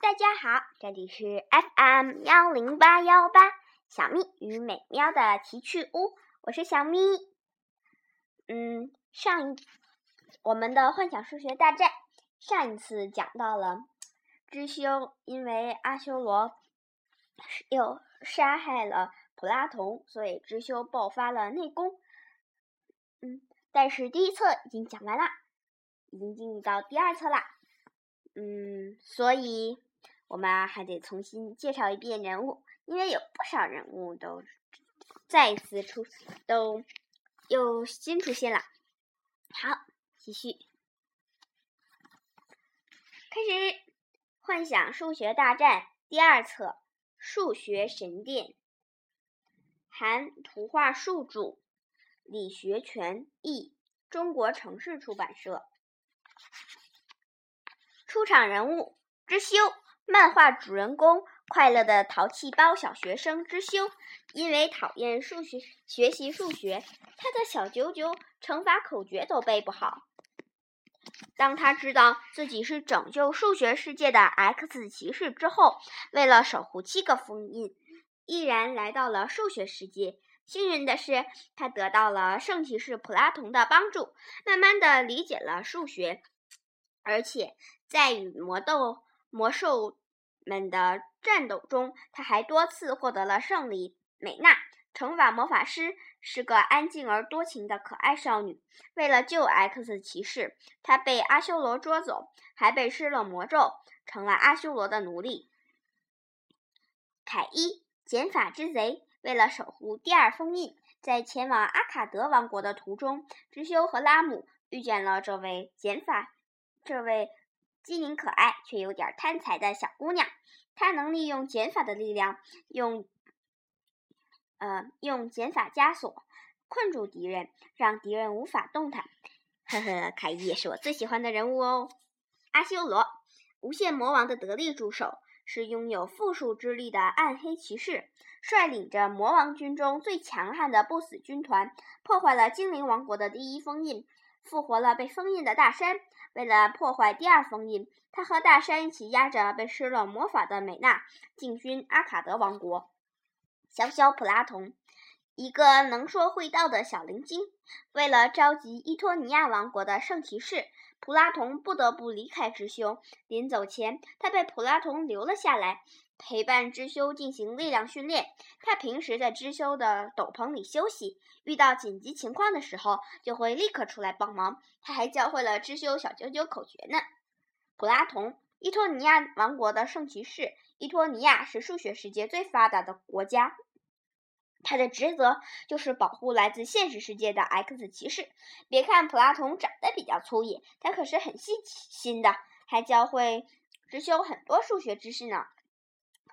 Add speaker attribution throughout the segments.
Speaker 1: 大家好，这里是 FM 幺零八幺八小咪与美妙的奇趣屋，我是小咪。嗯，上一我们的幻想数学大战上一次讲到了知修因为阿修罗又杀害了普拉童，所以知修爆发了内功。嗯，但是第一册已经讲完了，已经进入到第二册啦。嗯，所以。我们还得重新介绍一遍人物，因为有不少人物都再次出，都又新出现了。好，继续，开始幻想数学大战第二册数学神殿，含图画数著，李学全译，中国城市出版社。出场人物：之修。漫画主人公快乐的淘气包小学生之修，因为讨厌数学学习数学，他的小九九乘法口诀都背不好。当他知道自己是拯救数学世界的 X 骑士之后，为了守护七个封印，毅然来到了数学世界。幸运的是，他得到了圣骑士普拉童的帮助，慢慢的理解了数学，而且在与魔斗。魔兽们的战斗中，他还多次获得了胜利。美娜，乘法魔法师，是个安静而多情的可爱少女。为了救 X 骑士，她被阿修罗捉走，还被施了魔咒，成了阿修罗的奴隶。凯伊，减法之贼，为了守护第二封印，在前往阿卡德王国的途中，直修和拉姆遇见了这位减法，这位。机灵可爱却有点贪财的小姑娘，她能利用减法的力量，用呃用减法枷锁困住敌人，让敌人无法动弹。呵呵，凯伊也是我最喜欢的人物哦。阿修罗，无限魔王的得力助手，是拥有复数之力的暗黑骑士，率领着魔王军中最强悍的不死军团，破坏了精灵王国的第一封印。复活了被封印的大山。为了破坏第二封印，他和大山一起押着被施了魔法的美娜进军阿卡德王国。小小普拉童，一个能说会道的小灵精。为了召集伊托尼亚王国的圣骑士，普拉童不得不离开知修。临走前，他被普拉童留了下来。陪伴知修进行力量训练。他平时在知修的斗篷里休息，遇到紧急情况的时候就会立刻出来帮忙。他还教会了知修小九九口诀呢。普拉童，伊托尼亚王国的圣骑士。伊托尼亚是数学世界最发达的国家，他的职责就是保护来自现实世界的 X 骑士。别看普拉童长得比较粗野，他可是很细心的，还教会知修很多数学知识呢。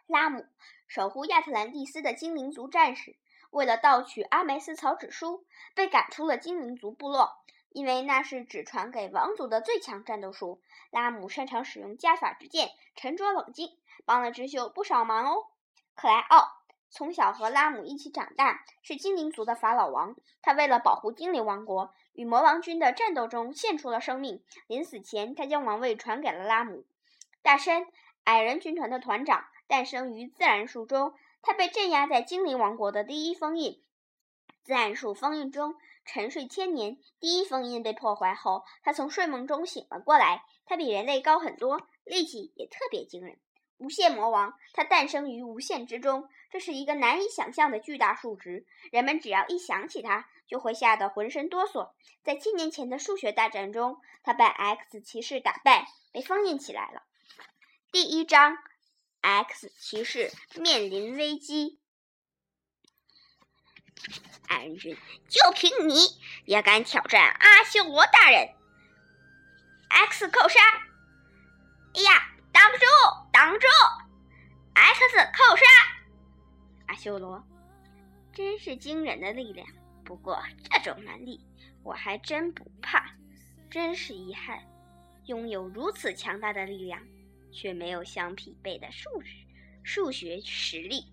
Speaker 1: 拉姆守护亚特兰蒂斯的精灵族战士，为了盗取阿梅斯草纸书，被赶出了精灵族部落，因为那是只传给王族的最强战斗术。拉姆擅长使用加法之剑，沉着冷静，帮了知修不少忙哦。克莱奥从小和拉姆一起长大，是精灵族的法老王。他为了保护精灵王国，与魔王军的战斗中献出了生命。临死前，他将王位传给了拉姆。大山矮人军团的团长。诞生于自然树中，他被镇压在精灵王国的第一封印自然树封印中沉睡千年。第一封印被破坏后，他从睡梦中醒了过来。他比人类高很多，力气也特别惊人。无限魔王，他诞生于无限之中，这是一个难以想象的巨大数值。人们只要一想起他，就会吓得浑身哆嗦。在七年前的数学大战中，他被 X 骑士打败，被封印起来了。第一章。X 骑士面临危机，矮人军就凭你也敢挑战阿修罗大人？X 扣杀！哎呀，挡不住，挡住！X 扣杀！阿修罗，真是惊人的力量。不过这种蛮力我还真不怕，真是遗憾，拥有如此强大的力量。却没有相匹配的数值数学实力。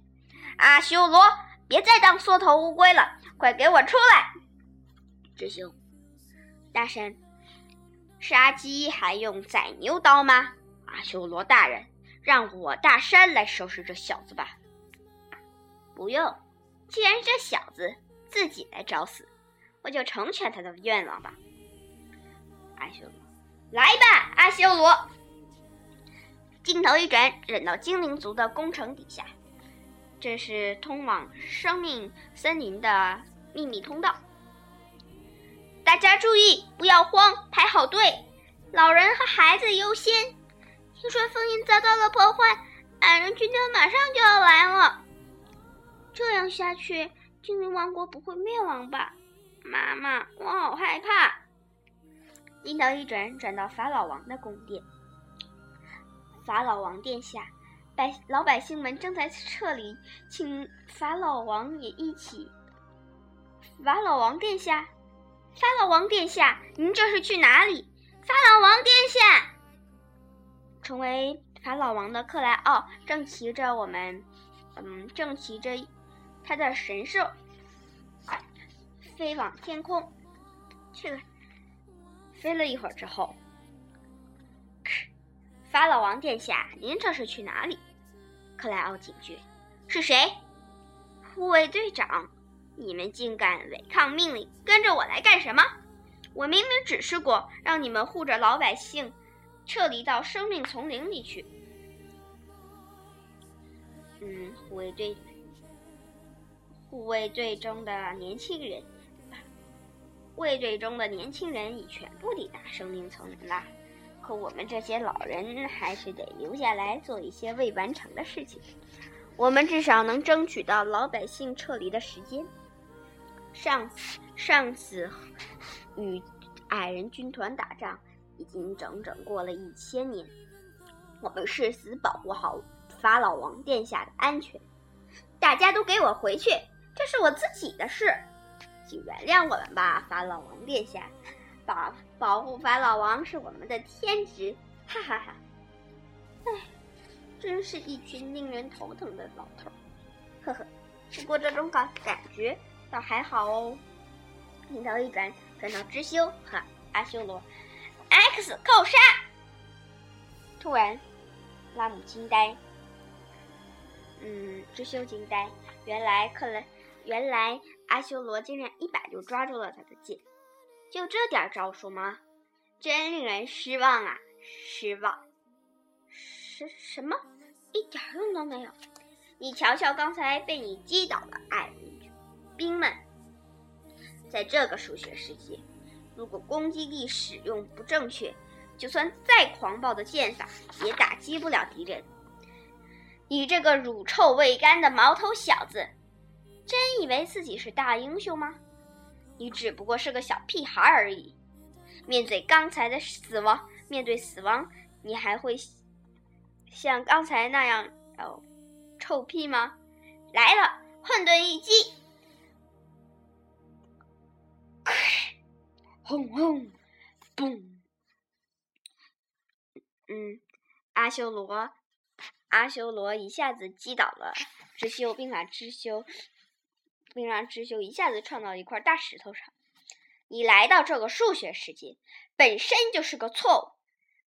Speaker 1: 阿修罗，别再当缩头乌龟了，快给我出来！师兄，大神，杀鸡还用宰牛刀吗？阿修罗大人，让我大山来收拾这小子吧。不用，既然这小子自己来找死，我就成全他的愿望吧。阿修罗，来吧，阿修罗！镜头一转，忍到精灵族的宫城底下，这是通往生命森林的秘密通道。大家注意，不要慌，排好队，老人和孩子优先。听说封印遭到了破坏，矮人军团马上就要来了。这样下去，精灵王国不会灭亡吧？妈妈，我好害怕。镜头一转，转到法老王的宫殿。法老王殿下，百老百姓们正在撤离，请法老王也一起。法老王殿下，法老王殿下，您这是去哪里？法老王殿下。成为法老王的克莱奥正骑着我们，嗯，正骑着他的神兽飞往天空。去了，飞了一会儿之后，法老王殿下，您这是去哪里？克莱奥警觉：“是谁？护卫队长！你们竟敢违抗命令，跟着我来干什么？我明明指示过，让你们护着老百姓。”撤离到生命丛林里去。嗯，护卫队，护卫队中的年轻人，护卫队中的年轻人已全部抵达生命丛林了。可我们这些老人还是得留下来做一些未完成的事情。我们至少能争取到老百姓撤离的时间。上，上次与矮人军团打仗。已经整整过了一千年，我们誓死保护好法老王殿下的安全。大家都给我回去，这是我自己的事，请原谅我们吧，法老王殿下。把保护法老王是我们的天职，哈哈哈。唉，真是一群令人头疼的老头。呵呵，不过这种感感觉倒还好哦。镜头一转，转到知修和阿修罗。X 扣杀！突然，拉姆惊呆。嗯，知修惊呆。原来克雷，原来阿修罗竟然一把就抓住了他的剑。就这点招数吗？真令人失望啊！失望。什什么？一点用都没有。你瞧瞧刚才被你击倒的矮人兵们，在这个数学世界。如果攻击力使用不正确，就算再狂暴的剑法也打击不了敌人。你这个乳臭未干的毛头小子，真以为自己是大英雄吗？你只不过是个小屁孩而已。面对刚才的死亡，面对死亡，你还会像刚才那样哦臭屁吗？来了，混沌一击。轰轰，嘣！嗯，阿修罗，阿修罗一下子击倒了知修，并把知修，并让智修一下子撞到一块大石头上。你来到这个数学世界，本身就是个错误。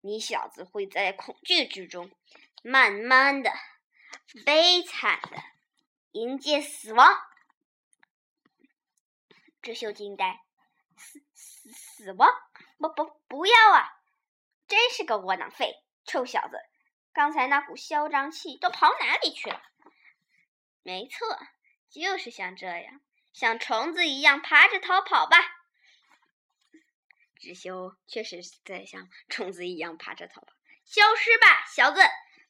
Speaker 1: 你小子会在恐惧之中，慢慢的、悲惨的迎接死亡。智秀惊呆。死死死亡！不不不要啊！真是个窝囊废，臭小子！刚才那股嚣张气都跑哪里去了？没错，就是像这样，像虫子一样爬着逃跑吧。智修确实在像虫子一样爬着逃跑。消失吧，小子！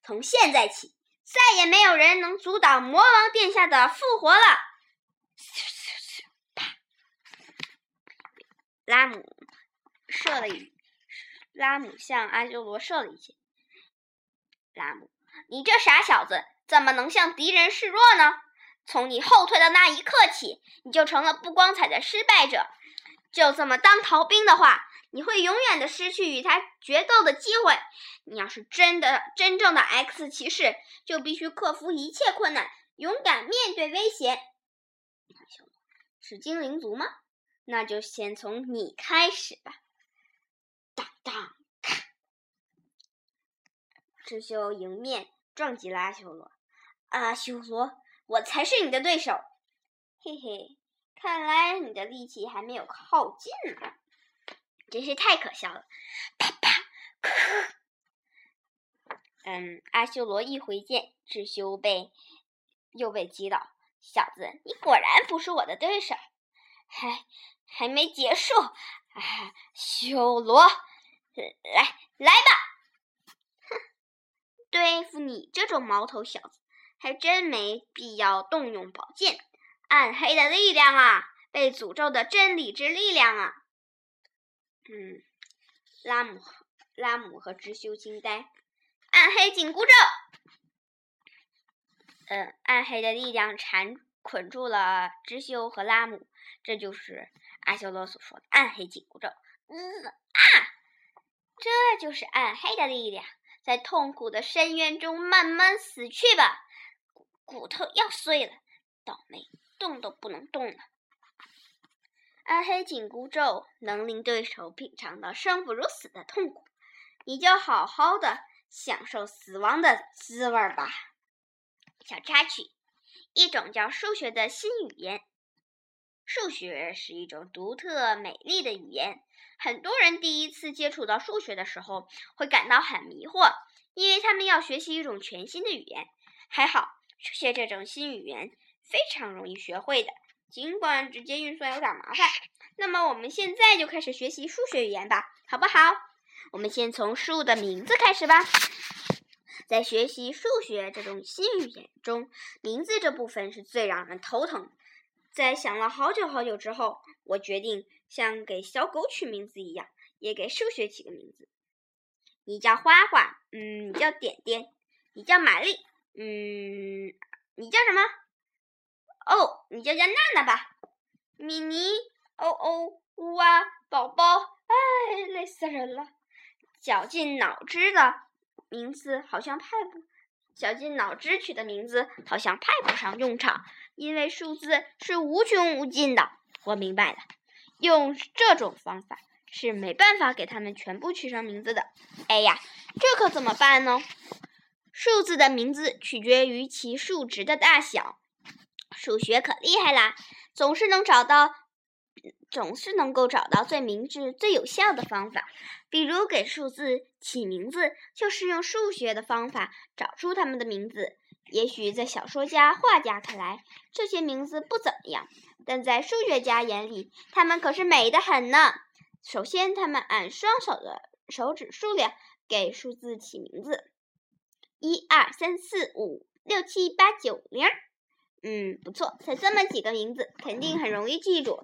Speaker 1: 从现在起，再也没有人能阻挡魔王殿下的复活了。啪拉姆射了一，拉姆向阿修罗射了一箭。拉姆，你这傻小子，怎么能向敌人示弱呢？从你后退的那一刻起，你就成了不光彩的失败者。就这么当逃兵的话，你会永远的失去与他决斗的机会。你要是真的真正的 X 骑士，就必须克服一切困难，勇敢面对危险。是精灵族吗？那就先从你开始吧。当当，智修迎面撞击了阿修罗。阿修罗，我才是你的对手！嘿嘿，看来你的力气还没有耗尽呢，真是太可笑了！啪啪，嗯，阿修罗一挥剑，智修被又被击倒。小子，你果然不是我的对手，还还没结束！啊，修罗，来来吧！哼，对付你这种毛头小子，还真没必要动用宝剑。暗黑的力量啊，被诅咒的真理之力量啊！嗯，拉姆拉姆和知修惊呆。暗黑紧箍咒。嗯，暗黑的力量缠捆住了知修和拉姆，这就是阿修罗所说的暗黑紧箍咒。嗯啊，这就是暗黑的力量，在痛苦的深渊中慢慢死去吧，骨头要碎了，倒霉，动都不能动了。暗黑紧箍咒能令对手品尝到生不如死的痛苦，你就好好的享受死亡的滋味吧。小插曲：一种叫数学的新语言。数学是一种独特美丽的语言。很多人第一次接触到数学的时候，会感到很迷惑，因为他们要学习一种全新的语言。还好，数学这种新语言非常容易学会的，尽管直接运算有点麻烦。那么，我们现在就开始学习数学语言吧，好不好？我们先从数的名字开始吧。在学习数学这种新语言中，名字这部分是最让人头疼。在想了好久好久之后，我决定像给小狗取名字一样，也给数学起个名字。你叫花花，嗯，你叫点点，你叫玛丽，嗯，你叫什么？哦，你就叫娜娜吧。米妮，哦哦，呜啊，宝宝，哎，累死人了，绞尽脑汁的。名字好像派不，绞尽脑汁取的名字好像派不上用场，因为数字是无穷无尽的。我明白了，用这种方法是没办法给他们全部取上名字的。哎呀，这可怎么办呢？数字的名字取决于其数值的大小。数学可厉害啦，总是能找到。总是能够找到最明智、最有效的方法，比如给数字起名字，就是用数学的方法找出它们的名字。也许在小说家、画家看来，这些名字不怎么样，但在数学家眼里，它们可是美得很呢。首先，他们按双手的手指数量给数字起名字：一二三四五六七八九零。嗯，不错，才这么几个名字，肯定很容易记住。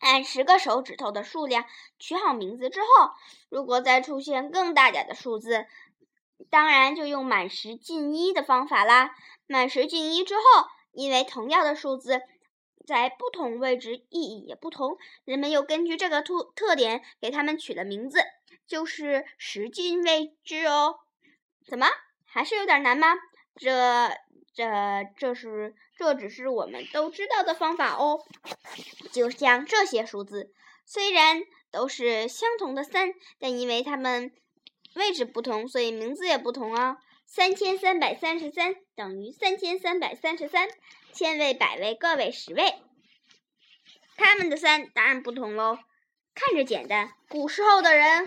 Speaker 1: 按十个手指头的数量取好名字之后，如果再出现更大点的数字，当然就用满十进一的方法啦。满十进一之后，因为同样的数字在不同位置意义也不同，人们又根据这个特特点给它们取了名字，就是十进位制哦。怎么还是有点难吗？这。这这是这只是我们都知道的方法哦，就像这些数字，虽然都是相同的三，但因为它们位置不同，所以名字也不同啊。三千三百三十三等于三千三百三十三，千位、百位、个位、十位，它们的三当然不同喽。看着简单，古时候的人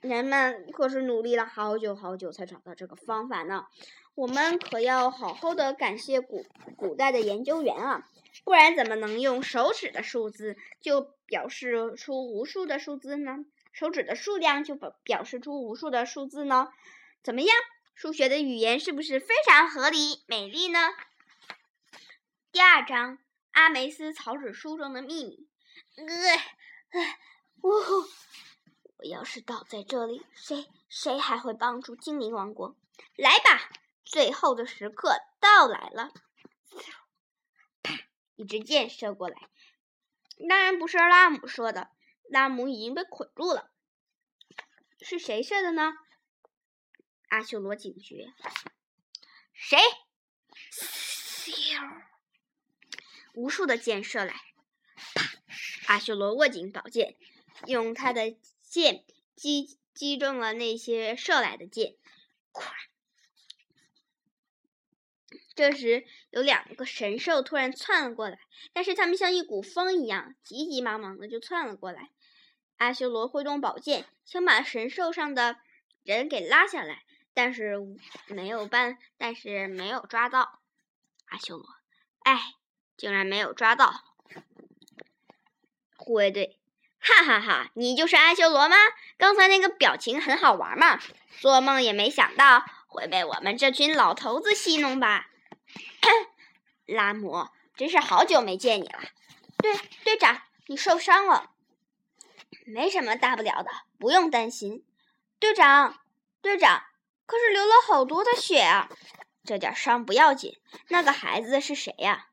Speaker 1: 人们可是努力了好久好久才找到这个方法呢。我们可要好好的感谢古古代的研究员啊，不然怎么能用手指的数字就表示出无数的数字呢？手指的数量就表表示出无数的数字呢？怎么样？数学的语言是不是非常合理美丽呢？第二章：阿梅斯草纸书中的秘密。呃，呜呼！我要是倒在这里，谁谁还会帮助精灵王国？来吧！最后的时刻到来了，啪！一支箭射过来。当然不是拉姆射的，拉姆已经被捆住了。是谁射的呢？阿修罗警觉。谁？无数的箭射来，啪！阿修罗握紧宝剑，用他的箭击击中了那些射来的箭，咵！这时有两个神兽突然窜了过来，但是他们像一股风一样，急急忙忙的就窜了过来。阿修罗挥动宝剑，想把神兽上的人给拉下来，但是没有办，但是没有抓到阿修罗。哎，竟然没有抓到护卫队。哈哈哈！你就是阿修罗吗？刚才那个表情很好玩嘛，做梦也没想到会被我们这群老头子戏弄吧？拉姆，真是好久没见你了。队队长，你受伤了，没什么大不了的，不用担心。队长，队长，可是流了好多的血啊！这点伤不要紧。那个孩子是谁呀？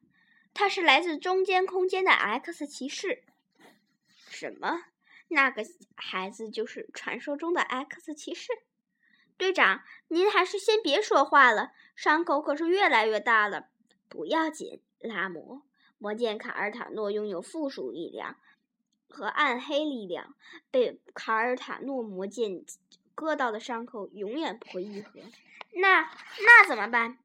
Speaker 1: 他是来自中间空间的 X 骑士。什么？那个孩子就是传说中的 X 骑士？队长，您还是先别说话了，伤口可是越来越大了。不要紧，拉姆。魔剑卡尔塔诺拥有附属力量和暗黑力量，被卡尔塔诺魔剑割到的伤口永远不会愈合。那那怎么办？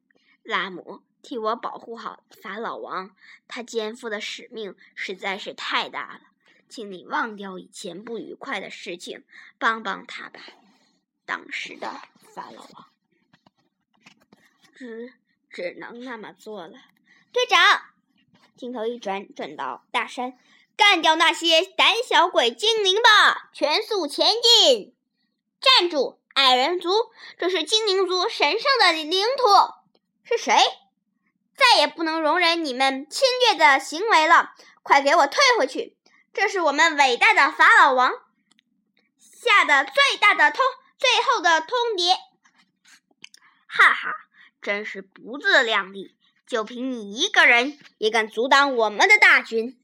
Speaker 1: 拉姆，替我保护好法老王，他肩负的使命实在是太大了。请你忘掉以前不愉快的事情，帮帮他吧。当时的法老王，只只能那么做了。队长，镜头一转，转到大山，干掉那些胆小鬼精灵吧！全速前进！站住，矮人族！这是精灵族神圣的领土。是谁？再也不能容忍你们侵略的行为了！快给我退回去！这是我们伟大的法老王下的最大的通。最后的通牒，哈哈，真是不自量力！就凭你一个人，也敢阻挡我们的大军？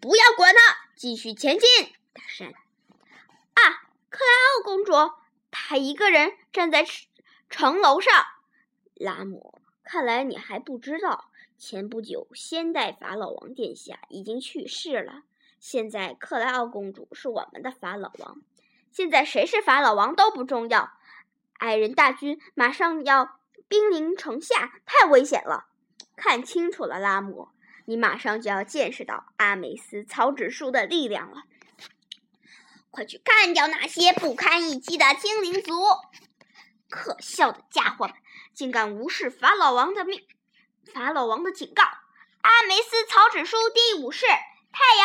Speaker 1: 不要管他，继续前进！大山啊，克莱奥公主，她一个人站在城楼上。拉姆，看来你还不知道，前不久先代法老王殿下已经去世了，现在克莱奥公主是我们的法老王。现在谁是法老王都不重要，矮人大军马上要兵临城下，太危险了！看清楚了，拉姆，你马上就要见识到阿美斯草纸书的力量了！快去干掉那些不堪一击的精灵族！可笑的家伙们，竟敢无视法老王的命，法老王的警告！阿梅斯草纸书第五式太阳，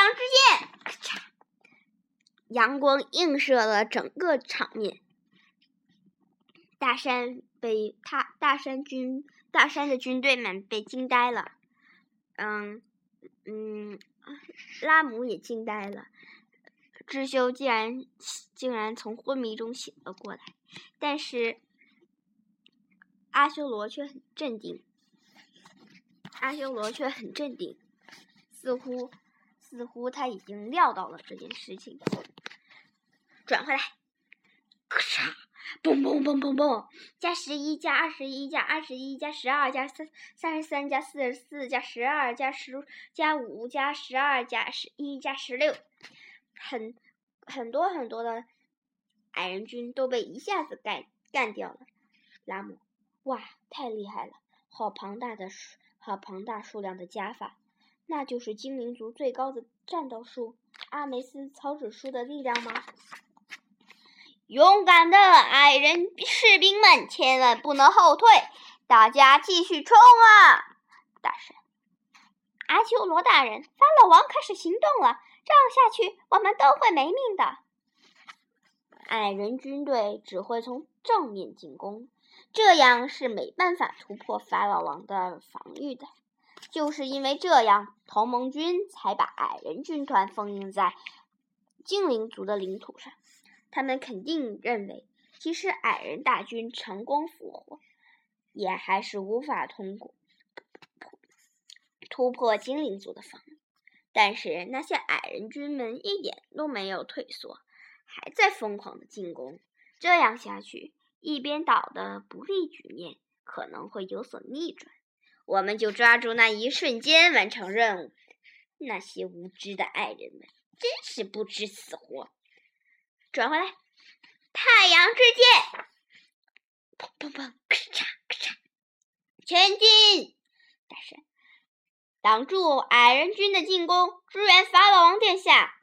Speaker 1: 阳光映射了整个场面，大山被他大山军大山的军队们被惊呆了，嗯嗯，拉姆也惊呆了，智修竟然竟然从昏迷中醒了过来，但是阿修罗却很镇定，阿修罗却很镇定，似乎似乎他已经料到了这件事情。转回来，咔嚓，嘣嘣嘣嘣嘣，加十一，加二十一，加二十一，加十二，加三三十三，加四十四，加十二，加十，加五，加十二，加十一，加十六，很很多很多的矮人军都被一下子干干掉了。拉姆，哇，太厉害了！好庞大的数，好庞大数量的加法，那就是精灵族最高的战斗术——阿梅斯草指数的力量吗？勇敢的矮人士兵们，千万不能后退！大家继续冲啊！大声！阿修罗大人，法老王开始行动了，这样下去，我们都会没命的。矮人军队只会从正面进攻，这样是没办法突破法老王的防御的。就是因为这样，同盟军才把矮人军团封印在精灵族的领土上。他们肯定认为，即使矮人大军成功复活，也还是无法通过突破精灵族的防御。但是那些矮人军们一点都没有退缩，还在疯狂的进攻。这样下去，一边倒的不利局面可能会有所逆转。我们就抓住那一瞬间完成任务。那些无知的矮人们真是不知死活。转回来，太阳之剑，砰砰砰，咔嚓咔嚓，前进！大声，挡住矮人军的进攻，支援法老王殿下。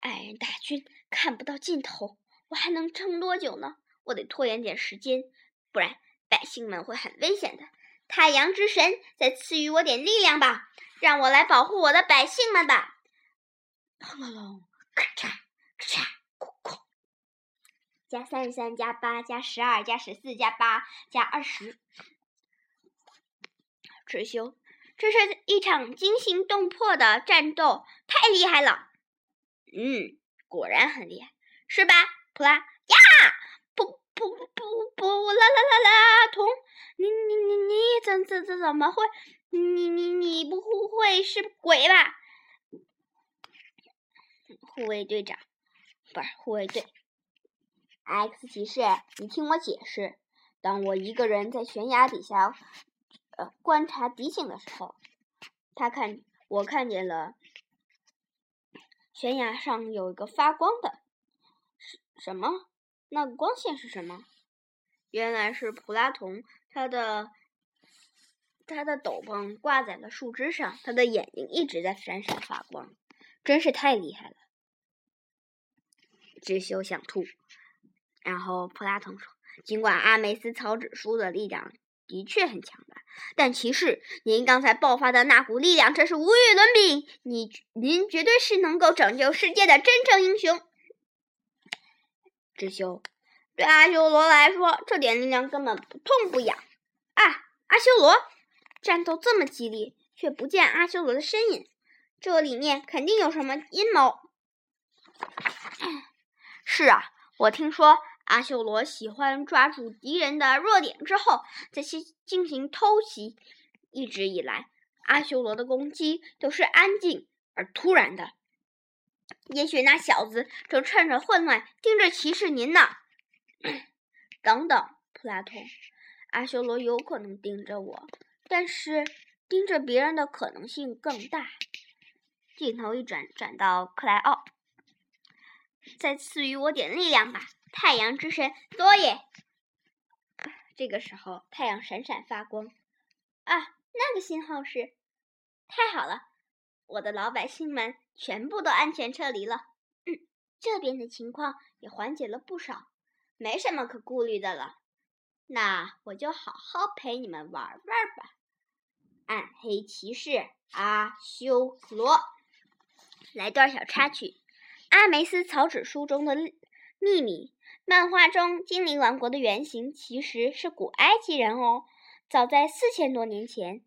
Speaker 1: 矮人大军看不到尽头，我还能撑多久呢？我得拖延点时间，不然百姓们会很危险的。太阳之神，再赐予我点力量吧，让我来保护我的百姓们吧！轰隆隆，咔嚓咔嚓，哐哐，加三十三，加八，加十二，加十四，加八，加二十。智修，这是一场惊心动魄的战斗，太厉害了！嗯，果然很厉害，是吧？普拉呀！不不不不啦啦啦啦！童，你你你你怎怎怎怎么会？你你你不会是鬼吧？护卫队长，护卫队。X 骑士，你听我解释。当我一个人在悬崖底下，呃，观察敌情的时候，他看我看见了。悬崖上有一个发光的，什什么？那个光线是什么？原来是普拉童，他的他的斗篷挂在了树枝上，他的眼睛一直在闪闪发光，真是太厉害了。智修想吐，然后普拉童说：“尽管阿梅斯草纸书的力量。”的确很强大，但骑士，您刚才爆发的那股力量真是无与伦比。你，您绝对是能够拯救世界的真正英雄。智修，对阿修罗来说，这点力量根本不痛不痒。啊，阿修罗，战斗这么激烈，却不见阿修罗的身影，这里面肯定有什么阴谋。是啊，我听说。阿修罗喜欢抓住敌人的弱点之后再去进行偷袭。一直以来，阿修罗的攻击都是安静而突然的。也许那小子正趁着混乱盯着骑士您呢。等等，普拉托，阿修罗有可能盯着我，但是盯着别人的可能性更大。镜头一转，转到克莱奥，再赐予我点力量吧。太阳之神多耶！这个时候，太阳闪闪发光。啊，那个信号是太好了，我的老百姓们全部都安全撤离了。嗯，这边的情况也缓解了不少，没什么可顾虑的了。那我就好好陪你们玩玩吧。暗黑骑士阿修罗，来段小插曲，《阿梅斯草纸书》中的秘密。漫画中精灵王国的原型其实是古埃及人哦。早在四千多年前，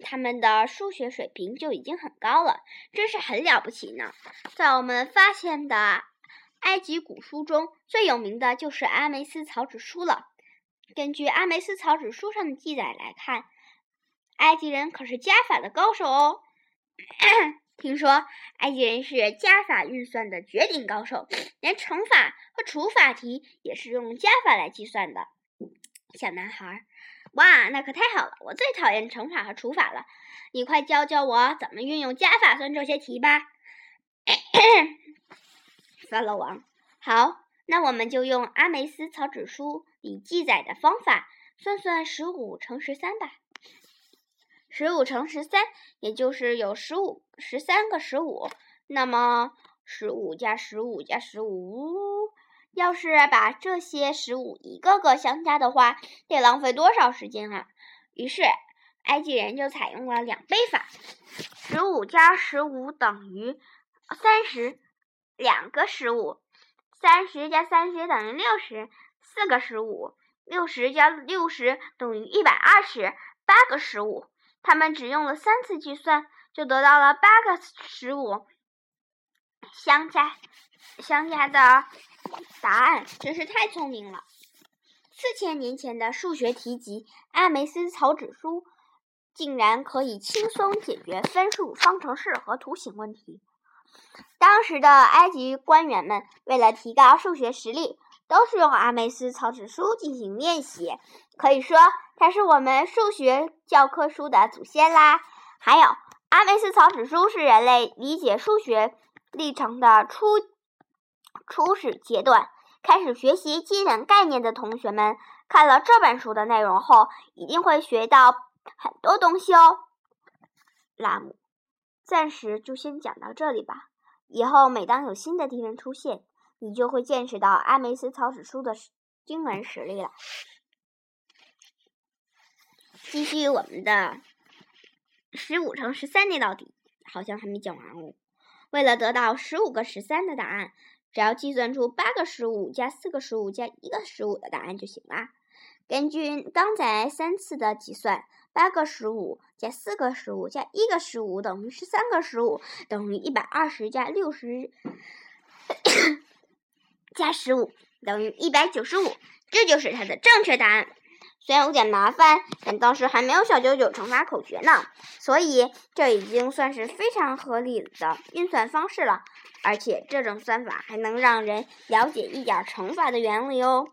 Speaker 1: 他们的数学水平就已经很高了，真是很了不起呢。在我们发现的埃及古书中，最有名的就是阿梅斯草纸书了。根据阿梅斯草纸书上的记载来看，埃及人可是加法的高手哦。听说埃及人是加法运算的绝顶高手，连乘法和除法题也是用加法来计算的。小男孩，哇，那可太好了！我最讨厌乘法和除法了，你快教教我怎么运用加法算这些题吧。法老王，好，那我们就用阿梅斯草纸书里记载的方法算算十五乘十三吧。十五乘十三，也就是有十五十三个十五。那么十五加十五加十五，要是把这些十五一个个相加的话，得浪费多少时间啊？于是埃及人就采用了两倍法：十五加十五等于三十，两个十五；三十加三十等于六十，四个十五；六十加六十等于一百二十，八个十五。他们只用了三次计算，就得到了八个十五相加相加的答案，真是太聪明了。四千年前的数学题集《阿梅斯草纸书》竟然可以轻松解决分数、方程式和图形问题。当时的埃及官员们为了提高数学实力，都是用阿梅斯草纸书进行练习。可以说。它是我们数学教科书的祖先啦。还有，阿梅斯草纸书是人类理解数学历程的初初始阶段。开始学习基本概念的同学们，看了这本书的内容后，一定会学到很多东西哦。拉姆，暂时就先讲到这里吧。以后每当有新的敌人出现，你就会见识到阿梅斯草指数的惊人实力了。继续我们的十五乘十三那道题，好像还没讲完哦。为了得到十五个十三的答案，只要计算出八个十五加四个十五加一个十五的答案就行了。根据刚才三次的计算，八个十五加四个十五加一个十五等于十三个十五，等于一百二十加六十加十五等于一百九十五，这就是它的正确答案。虽然有点麻烦，但当时还没有小九九乘法口诀呢，所以这已经算是非常合理的运算方式了。而且这种算法还能让人了解一点乘法的原理哦。